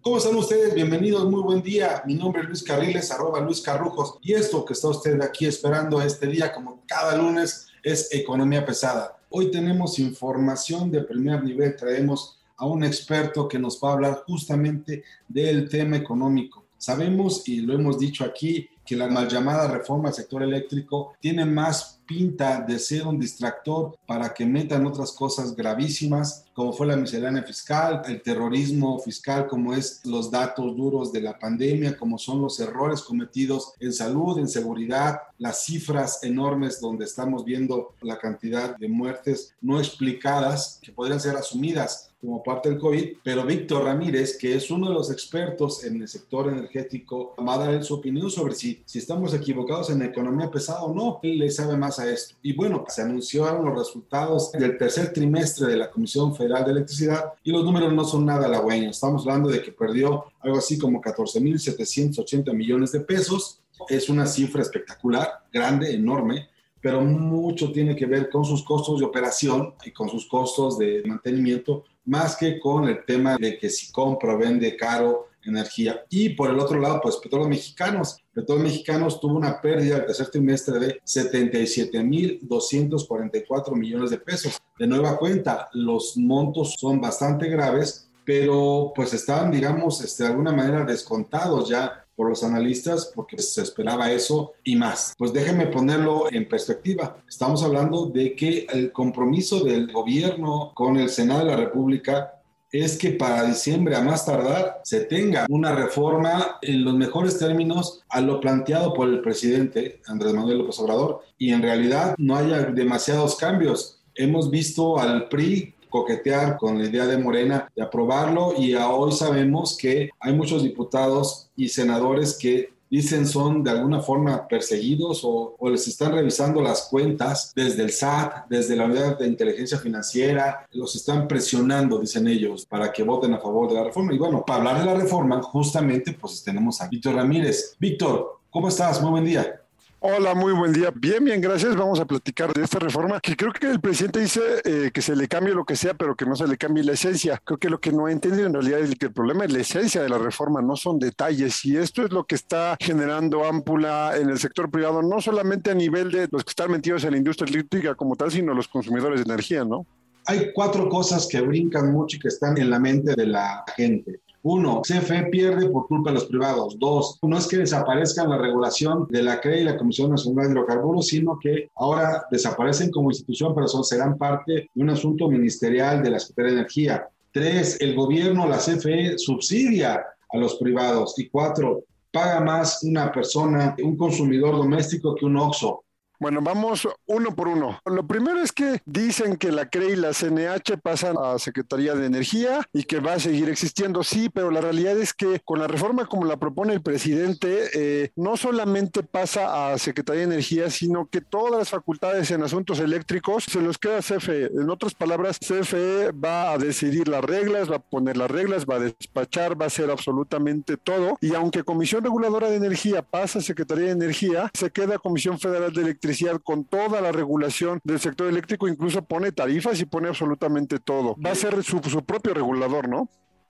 ¿Cómo están ustedes? Bienvenidos, muy buen día. Mi nombre es Luis Carriles, arroba Luis Carrujos. Y esto que está usted aquí esperando este día, como cada lunes, es Economía Pesada. Hoy tenemos información de primer nivel. Traemos a un experto que nos va a hablar justamente del tema económico. Sabemos, y lo hemos dicho aquí, que la mal llamada reforma al sector eléctrico tiene más pinta de ser un distractor para que metan otras cosas gravísimas, como fue la miscelánea fiscal, el terrorismo fiscal, como es los datos duros de la pandemia, como son los errores cometidos en salud, en seguridad, las cifras enormes donde estamos viendo la cantidad de muertes no explicadas que podrían ser asumidas como parte del COVID, pero Víctor Ramírez, que es uno de los expertos en el sector energético, va a dar su opinión sobre si, si estamos equivocados en la economía pesada o no. Él le sabe más a esto. Y bueno, se anunciaron los resultados del tercer trimestre de la Comisión Federal de Electricidad y los números no son nada halagüeños. Estamos hablando de que perdió algo así como 14.780 millones de pesos. Es una cifra espectacular, grande, enorme pero mucho tiene que ver con sus costos de operación y con sus costos de mantenimiento, más que con el tema de que si compra o vende caro energía. Y por el otro lado, pues Petróleos Mexicanos. Petróleos Mexicanos tuvo una pérdida el tercer trimestre de 77.244 millones de pesos. De nueva cuenta, los montos son bastante graves, pero pues están, digamos, este, de alguna manera descontados ya por los analistas porque se esperaba eso y más. Pues déjenme ponerlo en perspectiva. Estamos hablando de que el compromiso del gobierno con el Senado de la República es que para diciembre a más tardar se tenga una reforma en los mejores términos a lo planteado por el presidente Andrés Manuel López Obrador y en realidad no haya demasiados cambios. Hemos visto al PRI coquetear con la idea de Morena de aprobarlo y hoy sabemos que hay muchos diputados y senadores que dicen son de alguna forma perseguidos o, les están revisando las cuentas desde el SAT, desde la unidad de inteligencia financiera, los están presionando, dicen ellos, para que voten a favor de la reforma. Y bueno, para hablar de la reforma, justamente pues tenemos a Víctor Ramírez. Víctor, ¿cómo estás? Muy buen día. Hola, muy buen día. Bien, bien, gracias. Vamos a platicar de esta reforma que creo que el presidente dice eh, que se le cambie lo que sea, pero que no se le cambie la esencia. Creo que lo que no ha entendido en realidad es que el problema es la esencia de la reforma, no son detalles. Y esto es lo que está generando ámpula en el sector privado, no solamente a nivel de los que están metidos en la industria eléctrica como tal, sino los consumidores de energía, ¿no? Hay cuatro cosas que brincan mucho y que están en la mente de la gente. Uno, CFE pierde por culpa de los privados. Dos, no es que desaparezcan la regulación de la CRE y la Comisión Nacional de Hidrocarburos, sino que ahora desaparecen como institución, pero son, serán parte de un asunto ministerial de la Secretaría de Energía. Tres, el gobierno, la CFE, subsidia a los privados. Y cuatro, paga más una persona, un consumidor doméstico que un OXO. Bueno, vamos uno por uno. Lo primero es que dicen que la CRE y la CNH pasan a Secretaría de Energía y que va a seguir existiendo, sí, pero la realidad es que con la reforma como la propone el presidente, eh, no solamente pasa a Secretaría de Energía, sino que todas las facultades en asuntos eléctricos se los queda CFE. En otras palabras, CFE va a decidir las reglas, va a poner las reglas, va a despachar, va a hacer absolutamente todo. Y aunque Comisión Reguladora de Energía pasa a Secretaría de Energía, se queda Comisión Federal de Electricidad con toda la regulación del sector eléctrico, incluso pone tarifas y pone absolutamente todo. Va a ser su, su propio regulador, ¿no?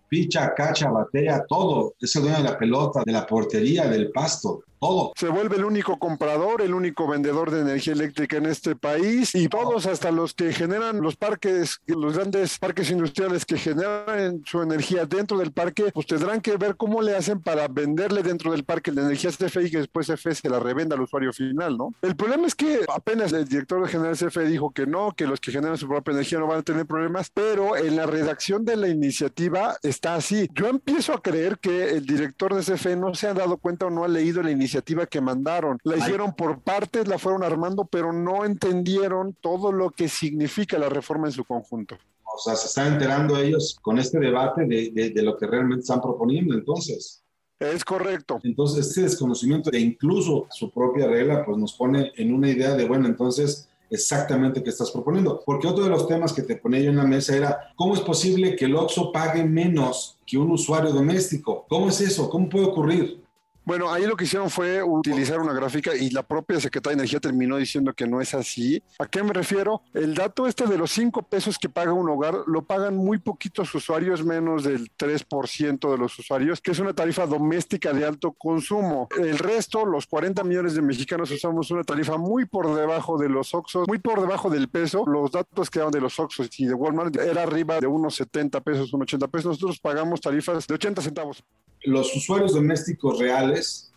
Picha, cacha, batea, todo. Es el dueño de la pelota, de la portería, del pasto. Todo. Se vuelve el único comprador, el único vendedor de energía eléctrica en este país y todos, hasta los que generan los parques, los grandes parques industriales que generan su energía dentro del parque, pues tendrán que ver cómo le hacen para venderle dentro del parque la energía CFE y que después CFE se la revenda al usuario final, ¿no? El problema es que apenas el director general CFE dijo que no, que los que generan su propia energía no van a tener problemas, pero en la redacción de la iniciativa está así. Yo empiezo a creer que el director de CFE no se ha dado cuenta o no ha leído la iniciativa que mandaron. La hicieron por partes, la fueron armando, pero no entendieron todo lo que significa la reforma en su conjunto. O sea, se están enterando ellos con este debate de, de, de lo que realmente están proponiendo, entonces. Es correcto. Entonces, este desconocimiento de incluso su propia regla, pues nos pone en una idea de, bueno, entonces, exactamente qué estás proponiendo. Porque otro de los temas que te ponía yo en la mesa era, ¿cómo es posible que el OXO pague menos que un usuario doméstico? ¿Cómo es eso? ¿Cómo puede ocurrir? Bueno, ahí lo que hicieron fue utilizar una gráfica y la propia Secretaría de Energía terminó diciendo que no es así. ¿A qué me refiero? El dato este de los 5 pesos que paga un hogar lo pagan muy poquitos usuarios, menos del 3% de los usuarios, que es una tarifa doméstica de alto consumo. El resto, los 40 millones de mexicanos usamos una tarifa muy por debajo de los Oxos, muy por debajo del peso. Los datos que daban de los Oxos y de Walmart era arriba de unos 70 pesos, unos 80 pesos. Nosotros pagamos tarifas de 80 centavos los usuarios domésticos reales,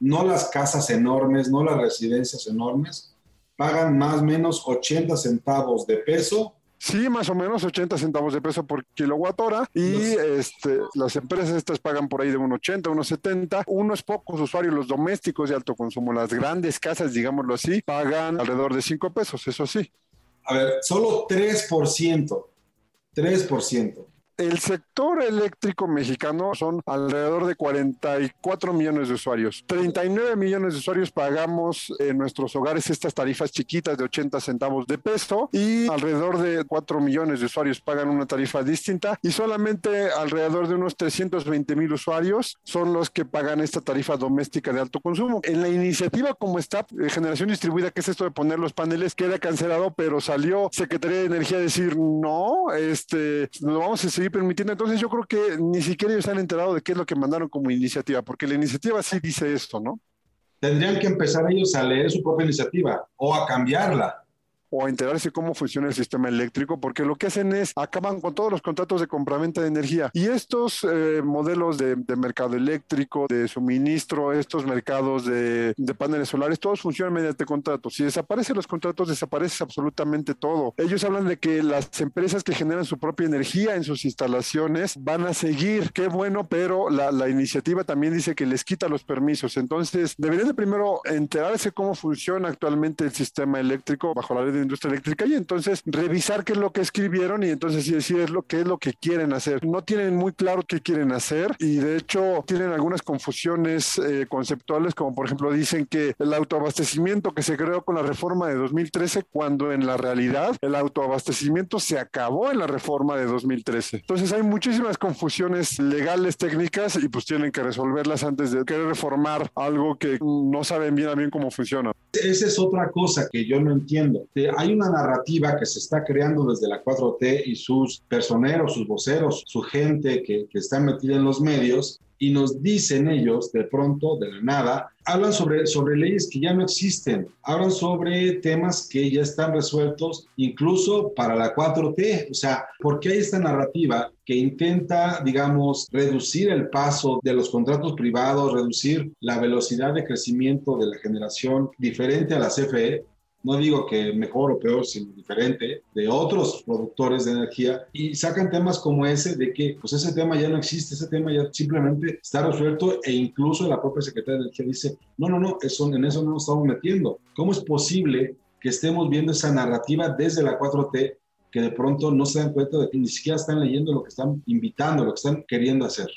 no las casas enormes, no las residencias enormes, pagan más o menos 80 centavos de peso. Sí, más o menos 80 centavos de peso por kilowatt hora y este, las empresas estas pagan por ahí de 1,80, 1,70. Unos pocos usuarios, los domésticos de alto consumo, las grandes casas, digámoslo así, pagan alrededor de 5 pesos, eso sí. A ver, solo 3%, 3% el sector eléctrico mexicano son alrededor de 44 millones de usuarios. 39 millones de usuarios pagamos en nuestros hogares estas tarifas chiquitas de 80 centavos de peso y alrededor de 4 millones de usuarios pagan una tarifa distinta y solamente alrededor de unos 320 mil usuarios son los que pagan esta tarifa doméstica de alto consumo. En la iniciativa como está, de generación distribuida, que es esto de poner los paneles, queda cancelado, pero salió Secretaría de Energía a decir no, este, lo vamos a seguir permitiendo. Entonces yo creo que ni siquiera ellos han enterado de qué es lo que mandaron como iniciativa, porque la iniciativa sí dice esto, ¿no? Tendrían que empezar ellos a leer su propia iniciativa o a cambiarla o enterarse cómo funciona el sistema eléctrico, porque lo que hacen es acaban con todos los contratos de compraventa de energía. Y estos eh, modelos de, mercado eléctrico, de suministro, estos mercados de, paneles solares, todos funcionan mediante contratos. Si desaparecen los contratos, desaparece absolutamente todo. Ellos hablan de que las empresas que generan su propia energía en sus instalaciones van a seguir. Qué bueno, pero la, la iniciativa también dice que les quita los permisos. Entonces, deberían de primero enterarse cómo funciona actualmente el sistema eléctrico bajo la ley de industria eléctrica y entonces revisar qué es lo que escribieron y entonces decir es lo que es lo que quieren hacer. No tienen muy claro qué quieren hacer y de hecho tienen algunas confusiones eh, conceptuales como por ejemplo dicen que el autoabastecimiento que se creó con la reforma de 2013 cuando en la realidad el autoabastecimiento se acabó en la reforma de 2013. Entonces hay muchísimas confusiones legales, técnicas y pues tienen que resolverlas antes de querer reformar algo que no saben bien a bien cómo funciona. Esa es otra cosa que yo no entiendo hay una narrativa que se está creando desde la 4T y sus personeros, sus voceros, su gente que, que está metida en los medios y nos dicen ellos de pronto, de la nada, hablan sobre, sobre leyes que ya no existen, hablan sobre temas que ya están resueltos incluso para la 4T. O sea, ¿por qué hay esta narrativa que intenta, digamos, reducir el paso de los contratos privados, reducir la velocidad de crecimiento de la generación diferente a la CFE? No digo que mejor o peor, sino diferente, de otros productores de energía y sacan temas como ese de que pues ese tema ya no existe, ese tema ya simplemente está resuelto e incluso la propia Secretaría de Energía dice, no, no, no, en eso no nos estamos metiendo. ¿Cómo es posible que estemos viendo esa narrativa desde la 4T que de pronto no se dan cuenta de que ni siquiera están leyendo lo que están invitando, lo que están queriendo hacer?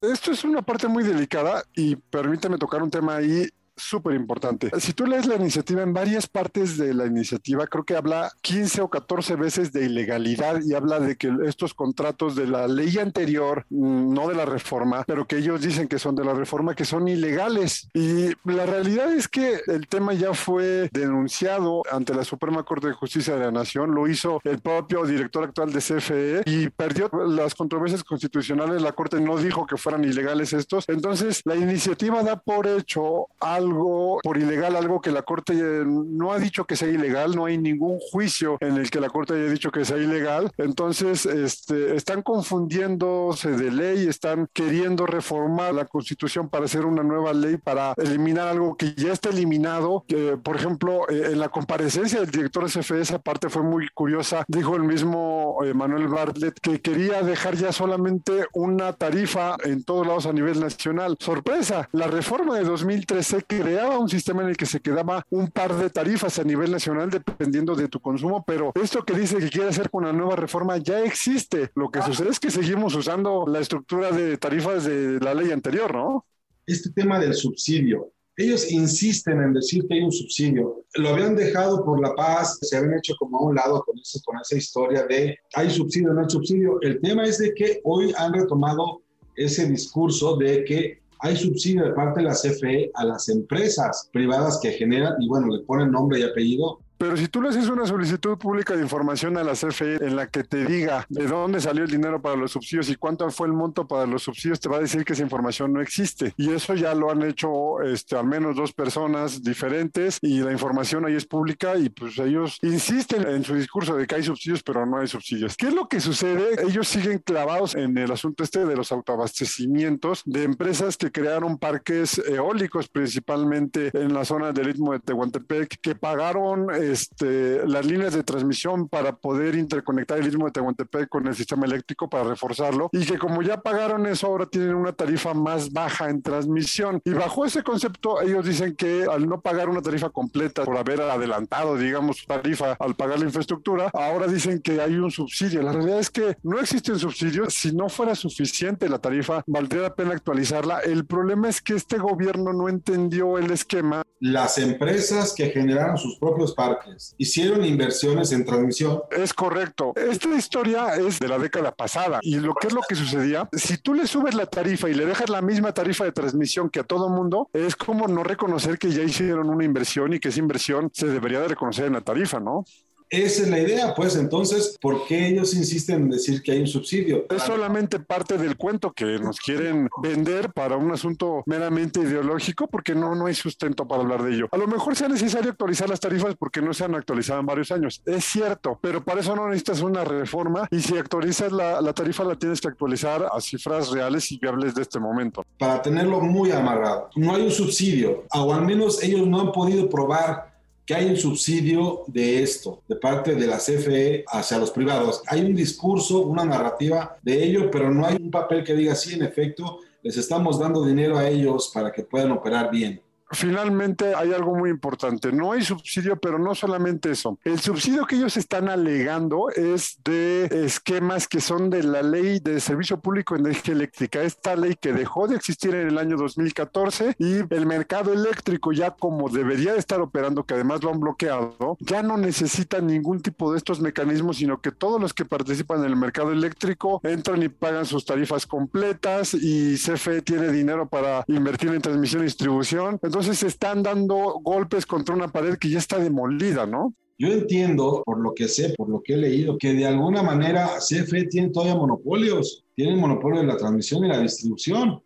Esto es una parte muy delicada y permíteme tocar un tema ahí súper importante. Si tú lees la iniciativa en varias partes de la iniciativa, creo que habla 15 o 14 veces de ilegalidad y habla de que estos contratos de la ley anterior, mm, no de la reforma, pero que ellos dicen que son de la reforma, que son ilegales. Y la realidad es que el tema ya fue denunciado ante la Suprema Corte de Justicia de la Nación, lo hizo el propio director actual de CFE y perdió las controversias constitucionales. La Corte no dijo que fueran ilegales estos. Entonces, la iniciativa da por hecho algo, por ilegal, algo que la Corte no ha dicho que sea ilegal, no hay ningún juicio en el que la Corte haya dicho que sea ilegal. Entonces, este, están confundiéndose de ley, están queriendo reformar la Constitución para hacer una nueva ley, para eliminar algo que ya está eliminado. Que, por ejemplo, eh, en la comparecencia del director CFE, esa parte fue muy curiosa. Dijo el mismo eh, Manuel Bartlett que quería dejar ya solamente una tarifa en todos lados a nivel nacional. Sorpresa, la reforma de 2013 creaba un sistema en el que se quedaba un par de tarifas a nivel nacional dependiendo de tu consumo, pero esto que dice que quiere hacer con la nueva reforma ya existe. Lo que sucede es que seguimos usando la estructura de tarifas de la ley anterior, ¿no? Este tema del subsidio, ellos insisten en decir que hay un subsidio. Lo habían dejado por la paz, se habían hecho como a un lado con, con esa historia de hay subsidio, no hay subsidio. El tema es de que hoy han retomado ese discurso de que hay subsidio de parte de la CFE a las empresas privadas que generan, y bueno, le ponen nombre y apellido, pero si tú le haces una solicitud pública de información a la CFE en la que te diga de dónde salió el dinero para los subsidios y cuánto fue el monto para los subsidios, te va a decir que esa información no existe. Y eso ya lo han hecho este, al menos dos personas diferentes y la información ahí es pública y pues ellos insisten en su discurso de que hay subsidios, pero no hay subsidios. ¿Qué es lo que sucede? Ellos siguen clavados en el asunto este de los autoabastecimientos de empresas que crearon parques eólicos principalmente en la zona del Istmo de Tehuantepec que pagaron este, las líneas de transmisión para poder interconectar el istmo de Tehuantepec con el sistema eléctrico para reforzarlo y que como ya pagaron eso ahora tienen una tarifa más baja en transmisión. Y bajo ese concepto ellos dicen que al no pagar una tarifa completa por haber adelantado digamos tarifa al pagar la infraestructura ahora dicen que hay un subsidio. La realidad es que no existe un subsidio. Si no fuera suficiente la tarifa valdría la pena actualizarla. El problema es que este gobierno no entendió el esquema. Las empresas que generaron sus propios parques hicieron inversiones en transmisión. Es correcto. Esta historia es de la década pasada y lo que es lo que sucedía, si tú le subes la tarifa y le dejas la misma tarifa de transmisión que a todo mundo, es como no reconocer que ya hicieron una inversión y que esa inversión se debería de reconocer en la tarifa, ¿no? Esa es la idea, pues entonces, ¿por qué ellos insisten en decir que hay un subsidio? Es solamente parte del cuento que nos quieren vender para un asunto meramente ideológico porque no, no hay sustento para hablar de ello. A lo mejor sea necesario actualizar las tarifas porque no se han actualizado en varios años. Es cierto, pero para eso no necesitas una reforma y si actualizas la, la tarifa la tienes que actualizar a cifras reales y viables de este momento. Para tenerlo muy amarrado. No hay un subsidio, o al menos ellos no han podido probar que hay un subsidio de esto, de parte de la CFE hacia los privados. Hay un discurso, una narrativa de ello, pero no hay un papel que diga, sí, en efecto, les estamos dando dinero a ellos para que puedan operar bien finalmente hay algo muy importante. No hay subsidio, pero no solamente eso. El subsidio que ellos están alegando es de esquemas que son de la ley de servicio público de energía eléctrica. Esta ley que dejó de existir en el año 2014 y el mercado eléctrico ya como debería de estar operando, que además lo han bloqueado, ya no necesita ningún tipo de estos mecanismos, sino que todos los que participan en el mercado eléctrico entran y pagan sus tarifas completas y CFE tiene dinero para invertir en transmisión y distribución. Entonces se están dando golpes contra una pared que ya está demolida, ¿no? Yo entiendo, por lo que sé, por lo que he leído, que de alguna manera CFE tiene todavía monopolios, tiene el monopolio de la transmisión y la distribución.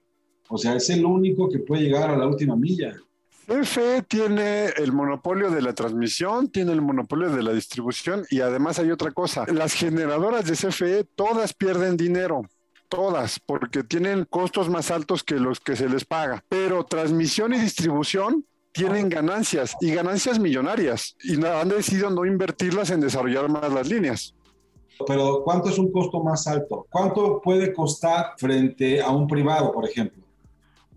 O sea, es el único que puede llegar a la última milla. CFE tiene el monopolio de la transmisión, tiene el monopolio de la distribución y además hay otra cosa. Las generadoras de CFE todas pierden dinero todas, porque tienen costos más altos que los que se les paga. Pero transmisión y distribución tienen ganancias y ganancias millonarias y han decidido no invertirlas en desarrollar más las líneas. Pero ¿cuánto es un costo más alto? ¿Cuánto puede costar frente a un privado, por ejemplo?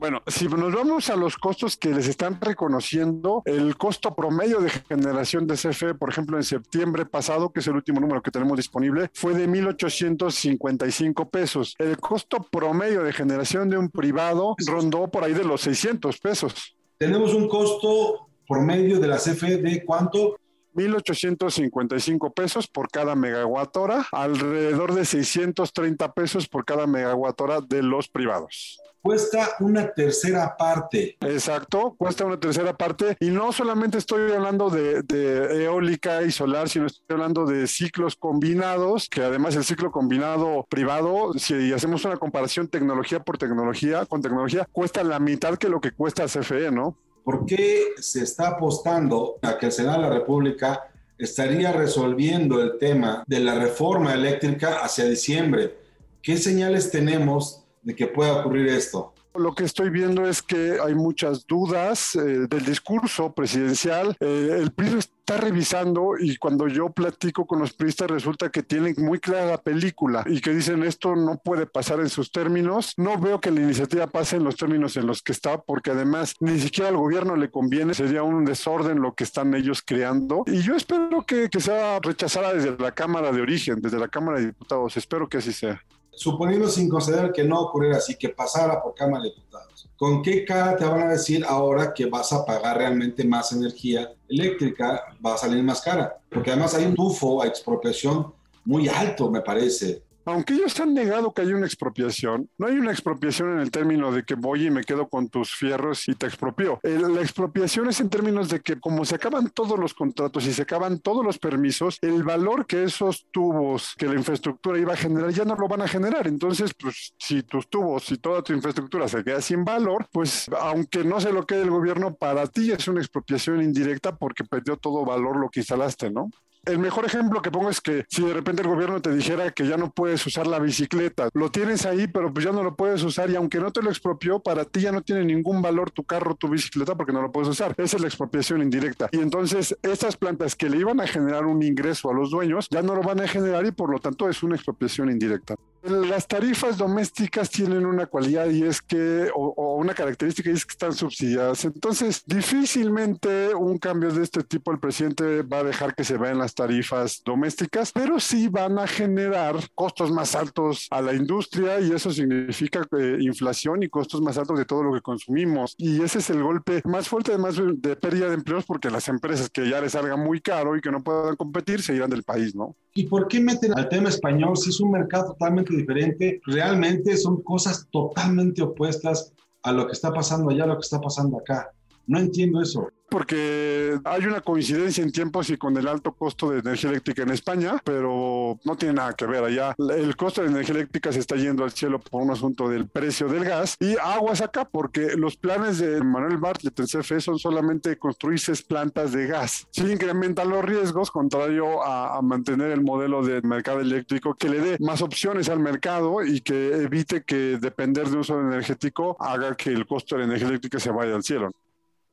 Bueno, si nos vamos a los costos que les están reconociendo, el costo promedio de generación de CFE, por ejemplo, en septiembre pasado, que es el último número que tenemos disponible, fue de 1.855 pesos. El costo promedio de generación de un privado rondó por ahí de los 600 pesos. Tenemos un costo promedio de la CFE de cuánto? 1.855 pesos por cada megawatt hora, alrededor de 630 pesos por cada megawatt hora de los privados cuesta una tercera parte. Exacto, cuesta una tercera parte. Y no solamente estoy hablando de, eólica y solar, sino estoy hablando de ciclos combinados, que además el ciclo combinado privado, si hacemos una comparación tecnología por tecnología, con tecnología, cuesta la mitad que lo que cuesta CFE, ¿no? ¿Por qué se está apostando a que el Senado de la República estaría resolviendo el tema de la reforma eléctrica hacia diciembre? ¿Qué señales tenemos de que pueda ocurrir esto? Lo que estoy viendo es que hay muchas dudas eh, del discurso presidencial. Eh, el PRI está revisando y cuando yo platico con los PRIistas resulta que tienen muy clara la película y que dicen esto no puede pasar en sus términos. No veo que la iniciativa pase en los términos en los que está porque además ni siquiera al gobierno le conviene. Sería un desorden lo que están ellos creando. Y yo espero que, que sea rechazada desde la Cámara de Origen, desde la Cámara de Diputados. Espero que así sea suponiendo sin considerar que no ocurriera así, que pasara por Cámara de Diputados, ¿con qué cara te van a decir ahora que vas a pagar realmente más energía eléctrica? Va a salir más cara, porque además hay un tufo a expropiación muy alto, me parece aunque ellos han negado que hay una expropiación, no hay una expropiación en el término de que voy y me quedo con tus fierros y te expropio. la expropiación es en términos de que como se acaban todos los contratos y se acaban todos los permisos, el valor que esos tubos, que la infraestructura iba a generar, ya no lo van a generar. Entonces, pues si tus tubos y toda tu infraestructura se queda sin valor, pues aunque no se lo quede el gobierno, para ti es una expropiación indirecta porque perdió todo valor lo que instalaste, ¿no? El mejor ejemplo que pongo es que si de repente el gobierno te dijera que ya no puedes usar la bicicleta, lo tienes ahí, pero pues ya no lo puedes usar y aunque no te lo expropió, para ti ya no tiene ningún valor tu carro, tu bicicleta porque no lo puedes usar. Esa es la expropiación indirecta. Y entonces estas plantas que le iban a generar un ingreso a los dueños ya no lo van a generar y por lo tanto es una expropiación indirecta. Las tarifas domésticas tienen una cualidad y es que, o, una característica y es que están subsidiadas. Entonces, difícilmente un cambio de este tipo el presidente va a dejar que se vayan las tarifas domésticas, pero sí van a generar costos más altos a la industria y eso significa eh, inflación y costos más altos de todo lo que consumimos. Y ese es el golpe más fuerte, además de pérdida de empleos, porque las empresas que ya les salga muy caro y que no puedan competir se irán del país, ¿no? ¿Y por qué meten al tema español si es un mercado totalmente diferente? Realmente son cosas totalmente opuestas a lo que está pasando allá, a lo que está pasando acá. No entiendo eso porque hay una coincidencia en tiempos y con el alto costo de energía eléctrica en España, pero no tiene nada que ver allá. El costo de energía eléctrica se está yendo al cielo por un asunto del precio del gas y aguas acá porque los planes de Manuel Bartlett en CFE son solamente construir seis plantas de gas. Sí incrementan los riesgos, contrario a, mantener el modelo de mercado eléctrico que le dé más opciones al mercado y que evite que depender de un solo energético haga que el costo de la energía eléctrica se vaya al cielo.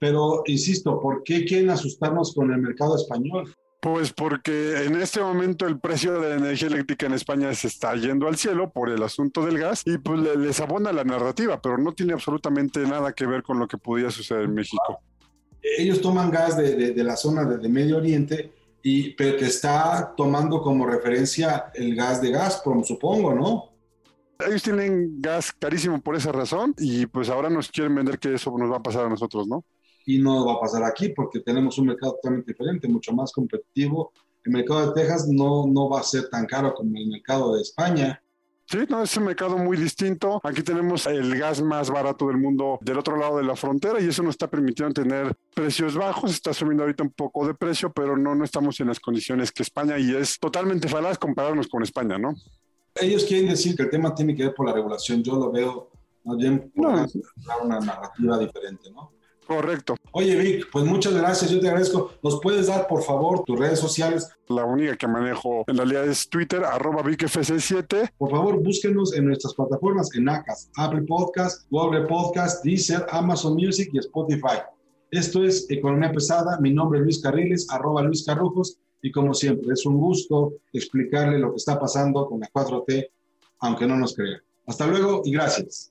Pero, insisto, ¿por qué quieren asustarnos con el mercado español? Pues porque en este momento el precio de la energía eléctrica en España se está yendo al cielo por el asunto del gas y pues les abona la narrativa, pero no tiene absolutamente nada que ver con lo que podía suceder en México. Ellos toman gas de, la zona de, Medio Oriente, y, pero que está tomando como referencia el gas de Gazprom, supongo, ¿no? Ellos tienen gas carísimo por esa razón y pues ahora nos quieren vender que eso nos va a pasar a nosotros, ¿no? Y no va a pasar aquí porque tenemos un mercado totalmente diferente, mucho más competitivo. El mercado de Texas no, no va a ser tan caro como el mercado de España. Sí, no, es un mercado muy distinto. Aquí tenemos el gas más barato del mundo del otro lado de la frontera y eso nos está permitiendo tener precios bajos. Está subiendo ahorita un poco de precio, pero no, no estamos en las condiciones que España y es totalmente falaz compararnos con España, ¿no? Ellos quieren decir que el tema tiene que ver por la regulación. Yo lo veo más bien por una narrativa diferente, ¿no? Correcto. Oye, Vic, pues muchas gracias, yo te agradezco. ¿Nos puedes dar, por favor, tus redes sociales? La única que manejo en realidad es Twitter, arroba VicFC7. Por favor, búsquenos en nuestras plataformas, en ACAS, Apple Podcast, Google Podcast, Deezer, Amazon Music y Spotify. Esto es Economía Pesada. Mi nombre es Luis Carriles, arroba Luis Carrujos. Y como siempre, es un gusto explicarle lo que está pasando con la 4T, aunque no nos crea. Hasta luego y gracias.